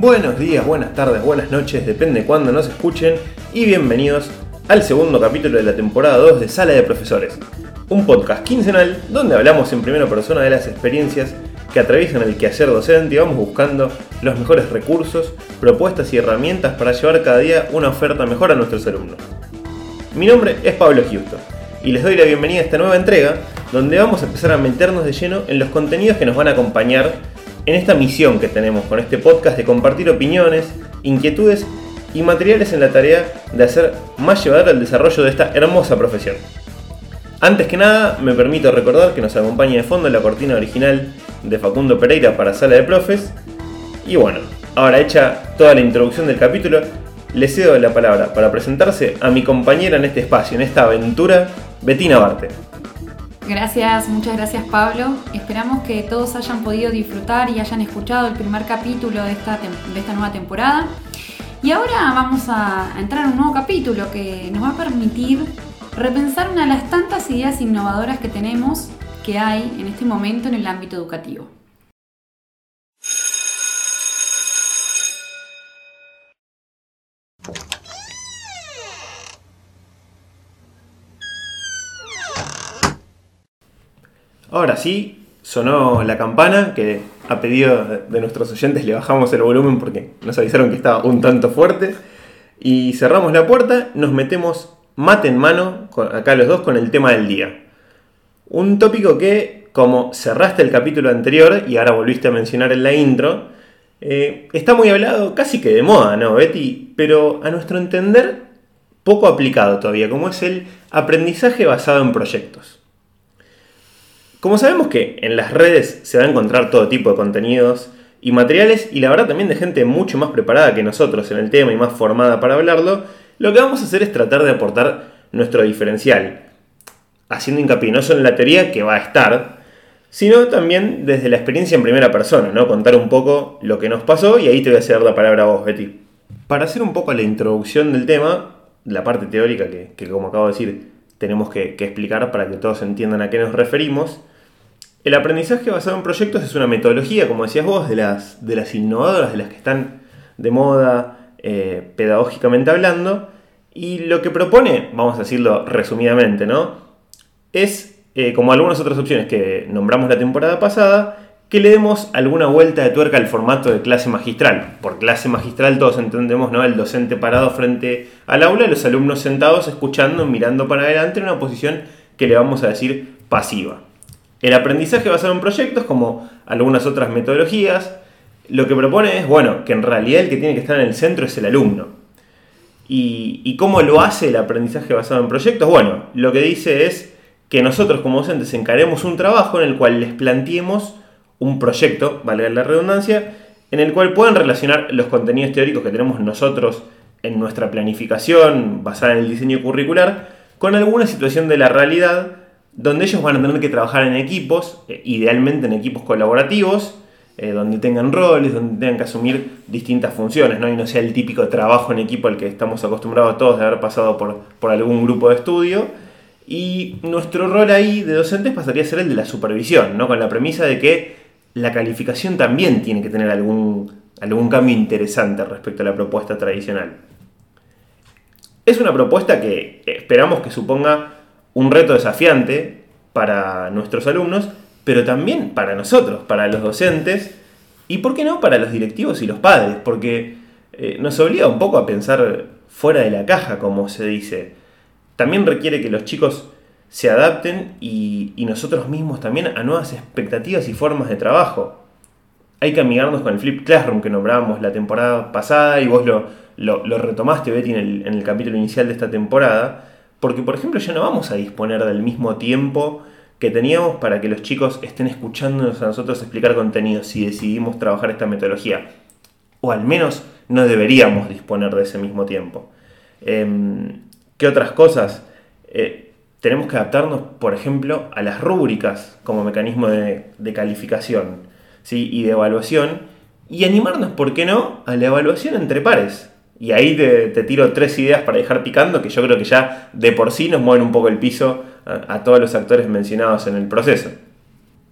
Buenos días, buenas tardes, buenas noches, depende cuándo nos escuchen y bienvenidos al segundo capítulo de la temporada 2 de Sala de Profesores, un podcast quincenal donde hablamos en primera persona de las experiencias que atraviesan el quehacer docente y vamos buscando los mejores recursos, propuestas y herramientas para llevar cada día una oferta mejor a nuestros alumnos. Mi nombre es Pablo Houston y les doy la bienvenida a esta nueva entrega donde vamos a empezar a meternos de lleno en los contenidos que nos van a acompañar en esta misión que tenemos con este podcast de compartir opiniones, inquietudes y materiales en la tarea de hacer más llevadero el desarrollo de esta hermosa profesión. Antes que nada, me permito recordar que nos acompaña de fondo la cortina original de Facundo Pereira para Sala de Profes. Y bueno, ahora hecha toda la introducción del capítulo, le cedo la palabra para presentarse a mi compañera en este espacio, en esta aventura, Betina Barte. Gracias, muchas gracias Pablo. Esperamos que todos hayan podido disfrutar y hayan escuchado el primer capítulo de esta, de esta nueva temporada. Y ahora vamos a entrar a un nuevo capítulo que nos va a permitir repensar una de las tantas ideas innovadoras que tenemos que hay en este momento en el ámbito educativo. Ahora sí, sonó la campana, que a pedido de nuestros oyentes le bajamos el volumen porque nos avisaron que estaba un tanto fuerte. Y cerramos la puerta, nos metemos mate en mano, acá los dos, con el tema del día. Un tópico que, como cerraste el capítulo anterior y ahora volviste a mencionar en la intro, eh, está muy hablado, casi que de moda, ¿no, Betty? Pero a nuestro entender, poco aplicado todavía, como es el aprendizaje basado en proyectos. Como sabemos que en las redes se va a encontrar todo tipo de contenidos y materiales y la verdad también de gente mucho más preparada que nosotros en el tema y más formada para hablarlo, lo que vamos a hacer es tratar de aportar nuestro diferencial, haciendo hincapié no solo en la teoría que va a estar, sino también desde la experiencia en primera persona, ¿no? Contar un poco lo que nos pasó y ahí te voy a ceder la palabra a vos, Betty. Para hacer un poco la introducción del tema, la parte teórica que, como acabo de decir tenemos que, que explicar para que todos entiendan a qué nos referimos, el aprendizaje basado en proyectos es una metodología, como decías vos, de las, de las innovadoras, de las que están de moda eh, pedagógicamente hablando. Y lo que propone, vamos a decirlo resumidamente, ¿no? Es, eh, como algunas otras opciones que nombramos la temporada pasada, que le demos alguna vuelta de tuerca al formato de clase magistral. Por clase magistral todos entendemos, ¿no? El docente parado frente al aula, los alumnos sentados escuchando, mirando para adelante en una posición que le vamos a decir pasiva. El aprendizaje basado en proyectos, como algunas otras metodologías, lo que propone es, bueno, que en realidad el que tiene que estar en el centro es el alumno. ¿Y, cómo lo hace el aprendizaje basado en proyectos? Bueno, lo que dice es que nosotros como docentes encaremos un trabajo en el cual les planteemos un proyecto, valga la redundancia, en el cual puedan relacionar los contenidos teóricos que tenemos nosotros en nuestra planificación basada en el diseño curricular con alguna situación de la realidad donde ellos van a tener que trabajar en equipos, eh, idealmente en equipos colaborativos, eh, donde tengan roles, donde tengan que asumir distintas funciones, ¿no? y no sea el típico trabajo en equipo al que estamos acostumbrados todos de haber pasado por, por algún grupo de estudio. Y nuestro rol ahí de docentes pasaría a ser el de la supervisión, ¿no? con la premisa de que la calificación también tiene que tener algún, algún cambio interesante respecto a la propuesta tradicional. Es una propuesta que esperamos que suponga un reto desafiante para nuestros alumnos, pero también para nosotros, para los docentes y, ¿por qué no?, para los directivos y los padres, porque eh, nos obliga un poco a pensar fuera de la caja, como se dice. También requiere que los chicos se adapten y, nosotros mismos también a nuevas expectativas y formas de trabajo. Hay que amigarnos con el Flip Classroom que nombrábamos la temporada pasada y vos lo, lo, retomaste, Betty, en el capítulo inicial de esta temporada porque, por ejemplo, ya no vamos a disponer del mismo tiempo que teníamos para que los chicos estén escuchándonos a nosotros explicar contenido si decidimos trabajar esta metodología. O al menos no deberíamos disponer de ese mismo tiempo. Em, ¿Qué otras cosas? Eh, tenemos que adaptarnos, por ejemplo, a las rúbricas como mecanismo de, calificación ¿sí? y de evaluación y animarnos, ¿por qué no?, a la evaluación entre pares. Y ahí te, tiro tres ideas para dejar picando que yo creo que ya de por sí nos mueven un poco el piso a, todos los actores mencionados en el proceso.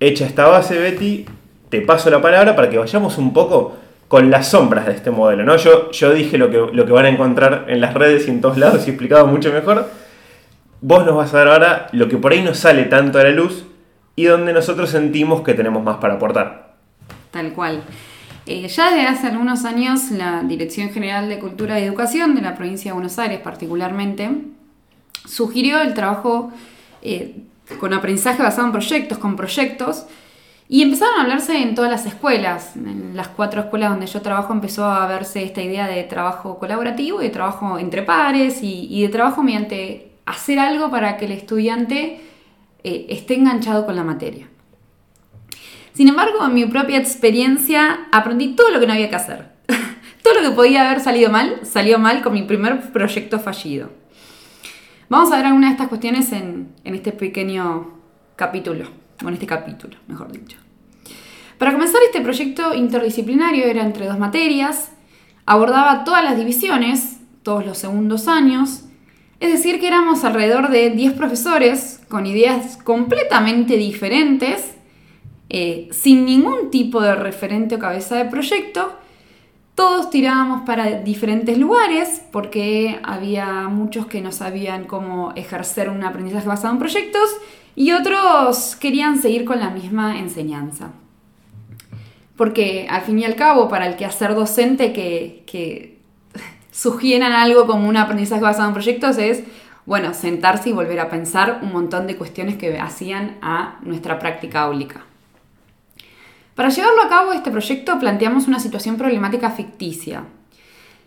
Hecha esta base, Betty, te paso la palabra para que vayamos un poco con las sombras de este modelo. ¿no? Yo, yo dije lo que, lo que van a encontrar en las redes y en todos lados y explicado mucho mejor. Vos nos vas a dar ahora lo que por ahí no sale tanto a la luz y donde nosotros sentimos que tenemos más para aportar. Tal cual. Eh, ya desde hace algunos años la Dirección General de Cultura y Educación de la provincia de Buenos Aires particularmente sugirió el trabajo eh, con aprendizaje basado en proyectos, con proyectos, y empezaron a hablarse en todas las escuelas. En las cuatro escuelas donde yo trabajo empezó a verse esta idea de trabajo colaborativo, de trabajo entre pares y, de trabajo mediante hacer algo para que el estudiante eh, esté enganchado con la materia. Sin embargo, en mi propia experiencia aprendí todo lo que no había que hacer. todo lo que podía haber salido mal, salió mal con mi primer proyecto fallido. Vamos a ver algunas de estas cuestiones en, en este pequeño capítulo en este capítulo, mejor dicho. Para comenzar, este proyecto interdisciplinario era entre dos materias, abordaba todas las divisiones, todos los segundos años, es decir, que éramos alrededor de 10 profesores con ideas completamente diferentes, eh, sin ningún tipo de referente o cabeza de proyecto. Todos tirábamos para diferentes lugares porque había muchos que no sabían cómo ejercer un aprendizaje basado en proyectos y otros querían seguir con la misma enseñanza. Porque al fin y al cabo, para el quehacer docente que, que sugieran algo como un aprendizaje basado en proyectos es, bueno, sentarse y volver a pensar un montón de cuestiones que hacían a nuestra práctica áulica. Para llevarlo a cabo, este proyecto planteamos una situación problemática ficticia,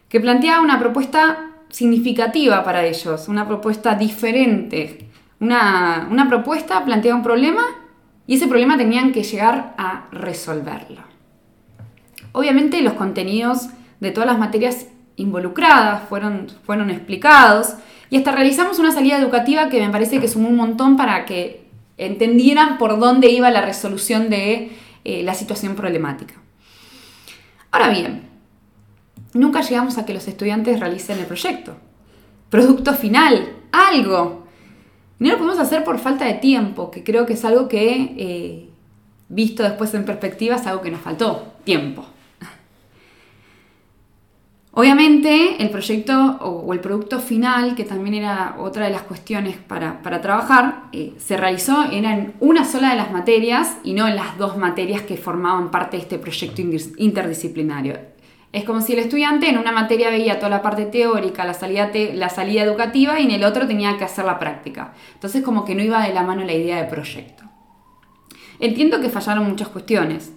que planteaba una propuesta significativa para ellos, una propuesta diferente, una, propuesta plantea un problema y ese problema tenían que llegar a resolverlo. Obviamente los contenidos de todas las materias involucradas fueron, fueron explicados y hasta realizamos una salida educativa que me parece que sumó un montón para que entendieran por dónde iba la resolución de eh, la situación problemática. Ahora bien, nunca llegamos a que los estudiantes realicen el proyecto. Producto final, algo no lo podemos hacer por falta de tiempo, que creo que es algo que, eh, visto después en perspectiva, es algo que nos faltó, tiempo. Obviamente el proyecto o, el producto final, que también era otra de las cuestiones para, trabajar, eh, se realizó en una sola de las materias y no en las dos materias que formaban parte de este proyecto interdisciplinario. Es como si el estudiante en una materia veía toda la parte teórica, la salida, la salida educativa y en el otro tenía que hacer la práctica. Entonces como que no iba de la mano la idea de proyecto. Entiendo que fallaron muchas cuestiones.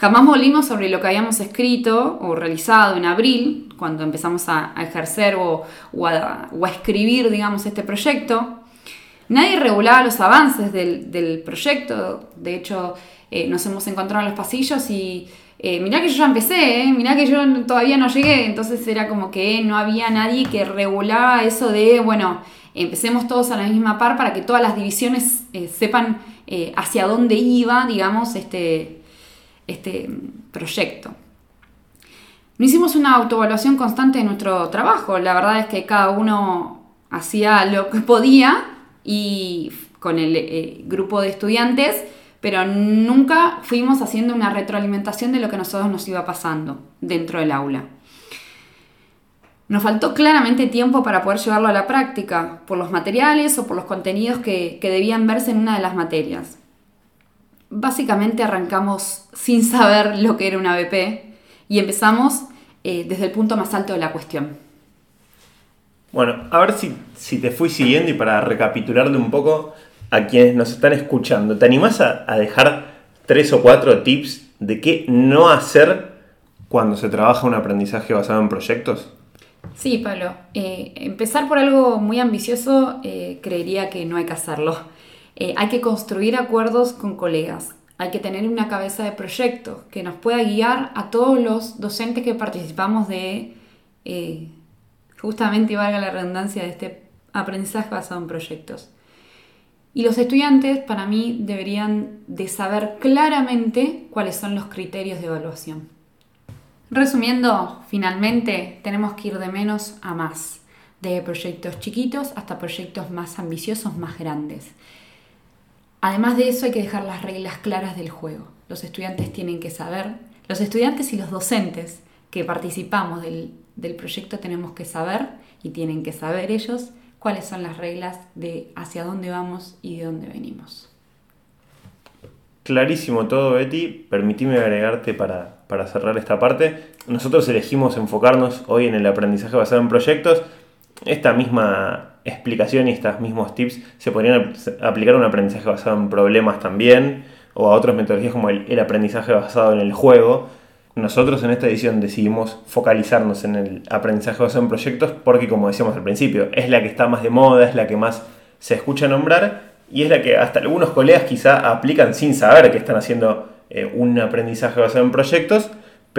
Jamás volvimos sobre lo que habíamos escrito o realizado en abril, cuando empezamos a, ejercer o, a, escribir, digamos, este proyecto. Nadie regulaba los avances del, proyecto. De hecho, eh, nos hemos encontrado en los pasillos y eh, mirá que yo ya empecé, eh, mirá que yo todavía no llegué, entonces era como que no había nadie que regulaba eso de, bueno, empecemos todos a la misma par para que todas las divisiones eh, sepan hacia dónde iba, digamos, este, este proyecto. No hicimos una autoevaluación constante de nuestro trabajo, la verdad es que cada uno hacía lo que podía y con el grupo de estudiantes pero nunca fuimos haciendo una retroalimentación de lo que a nosotros nos iba pasando dentro del aula. Nos faltó claramente tiempo para poder llevarlo a la práctica, por los materiales o por los contenidos que, debían verse en una de las materias. Básicamente arrancamos sin saber lo que era una BP y empezamos eh, desde el punto más alto de la cuestión. Bueno, a ver si, si te fui siguiendo y para recapitularle un poco, a quienes nos están escuchando, ¿te animás a, dejar tres o cuatro tips de qué no hacer cuando se trabaja un aprendizaje basado en proyectos? Sí, Pablo. Eh, empezar por algo muy ambicioso, eh, creería que no hay que hacerlo. Eh, hay que construir acuerdos con colegas. Hay que tener una cabeza de proyecto que nos pueda guiar a todos los docentes que participamos de, justamente, y valga la redundancia, de este aprendizaje basado en proyectos. Y los estudiantes, para mí, deberían de saber claramente cuáles son los criterios de evaluación. Resumiendo, finalmente tenemos que ir de menos a más, de proyectos chiquitos hasta proyectos más ambiciosos, más grandes. Además de eso hay que dejar las reglas claras del juego. Los estudiantes tienen que saber, los estudiantes y los docentes que participamos del, proyecto tenemos que saber, y tienen que saber ellos, cuáles son las reglas de hacia dónde vamos y de dónde venimos. Clarísimo todo, Betty. Permitime agregarte para, para cerrar esta parte. Nosotros elegimos enfocarnos hoy en el aprendizaje basado en proyectos. Esta misma explicación y estos mismos tips se podrían aplicar a un aprendizaje basado en problemas también, o a otras metodologías como el, aprendizaje basado en el juego. Nosotros en esta edición decidimos focalizarnos en el aprendizaje basado en proyectos porque, como decíamos al principio, es la que está más de moda, es la que más se escucha nombrar y es la que hasta algunos colegas quizá aplican sin saber que están haciendo eh, un aprendizaje basado en proyectos,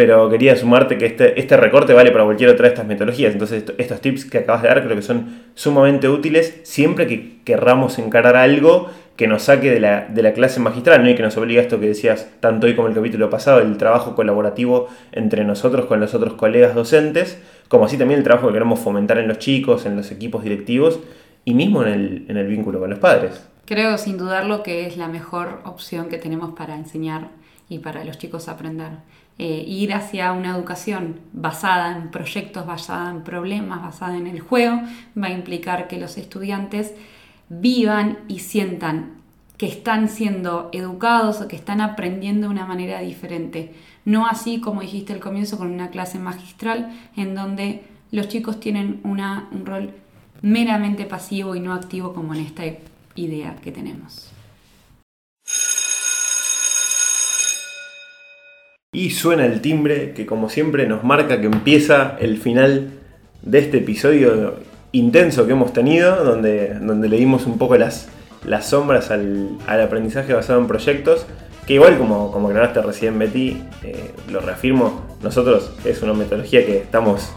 pero quería sumarte que este, este recorte vale para cualquier otra de estas metodologías. Entonces estos tips que acabas de dar creo que son sumamente útiles siempre que querramos encarar algo que nos saque de la, de la clase magistral ¿no? y que nos obliga a esto que decías tanto hoy como el capítulo pasado, el trabajo colaborativo entre nosotros con los otros colegas docentes, como así también el trabajo que queremos fomentar en los chicos, en los equipos directivos y mismo en el, en el vínculo con los padres. Creo sin dudarlo que es la mejor opción que tenemos para enseñar y para los chicos aprender. Eh, ir hacia una educación basada en proyectos, basada en problemas, basada en el juego, va a implicar que los estudiantes vivan y sientan que están siendo educados o que están aprendiendo de una manera diferente. No así como dijiste al comienzo con una clase magistral en donde los chicos tienen una, un rol meramente pasivo y no activo como en esta idea que tenemos. Y suena el timbre que como siempre nos marca que empieza el final de este episodio intenso que hemos tenido, donde, donde le dimos un poco las, las sombras al, aprendizaje basado en proyectos, que igual como, como aclaraste recién Betty, eh, lo reafirmo, nosotros es una metodología que estamos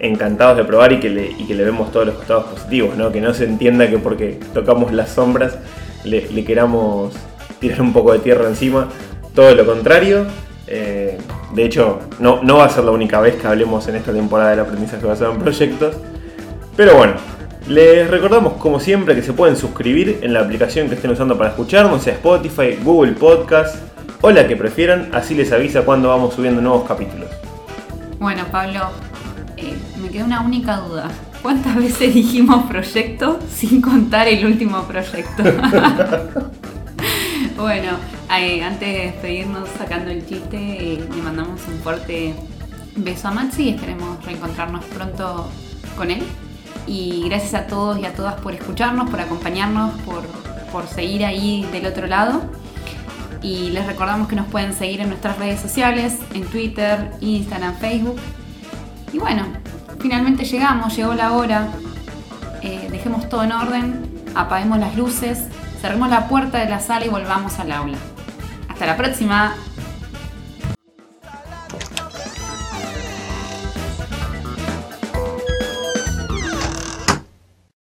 encantados de probar y que le, y que le vemos todos los costados positivos, ¿no? que no se entienda que porque tocamos las sombras le queramos tirar un poco de tierra encima, todo lo contrario. Eh, de hecho, no, no va a ser la única vez que hablemos en esta temporada del aprendizaje basado en proyectos. Pero bueno, les recordamos como siempre que se pueden suscribir en la aplicación que estén usando para escucharnos, sea Spotify, Google Podcast o la que prefieran, así les avisa cuando vamos subiendo nuevos capítulos. Bueno, Pablo, eh, me queda una única duda. ¿Cuántas veces dijimos proyecto sin contar el último proyecto? bueno, antes de despedirnos sacando el chiste, eh, le mandamos un fuerte beso a Maxi y esperemos reencontrarnos pronto con él. Y gracias a todos y a todas por escucharnos, por acompañarnos, por, por seguir ahí del otro lado. Y les recordamos que nos pueden seguir en nuestras redes sociales, en Twitter, Instagram, Facebook. Y bueno, finalmente llegamos, llegó la hora. Eh, dejemos todo en orden, apaguemos las luces, cerremos la puerta de la sala y volvamos al aula. Hasta la próxima.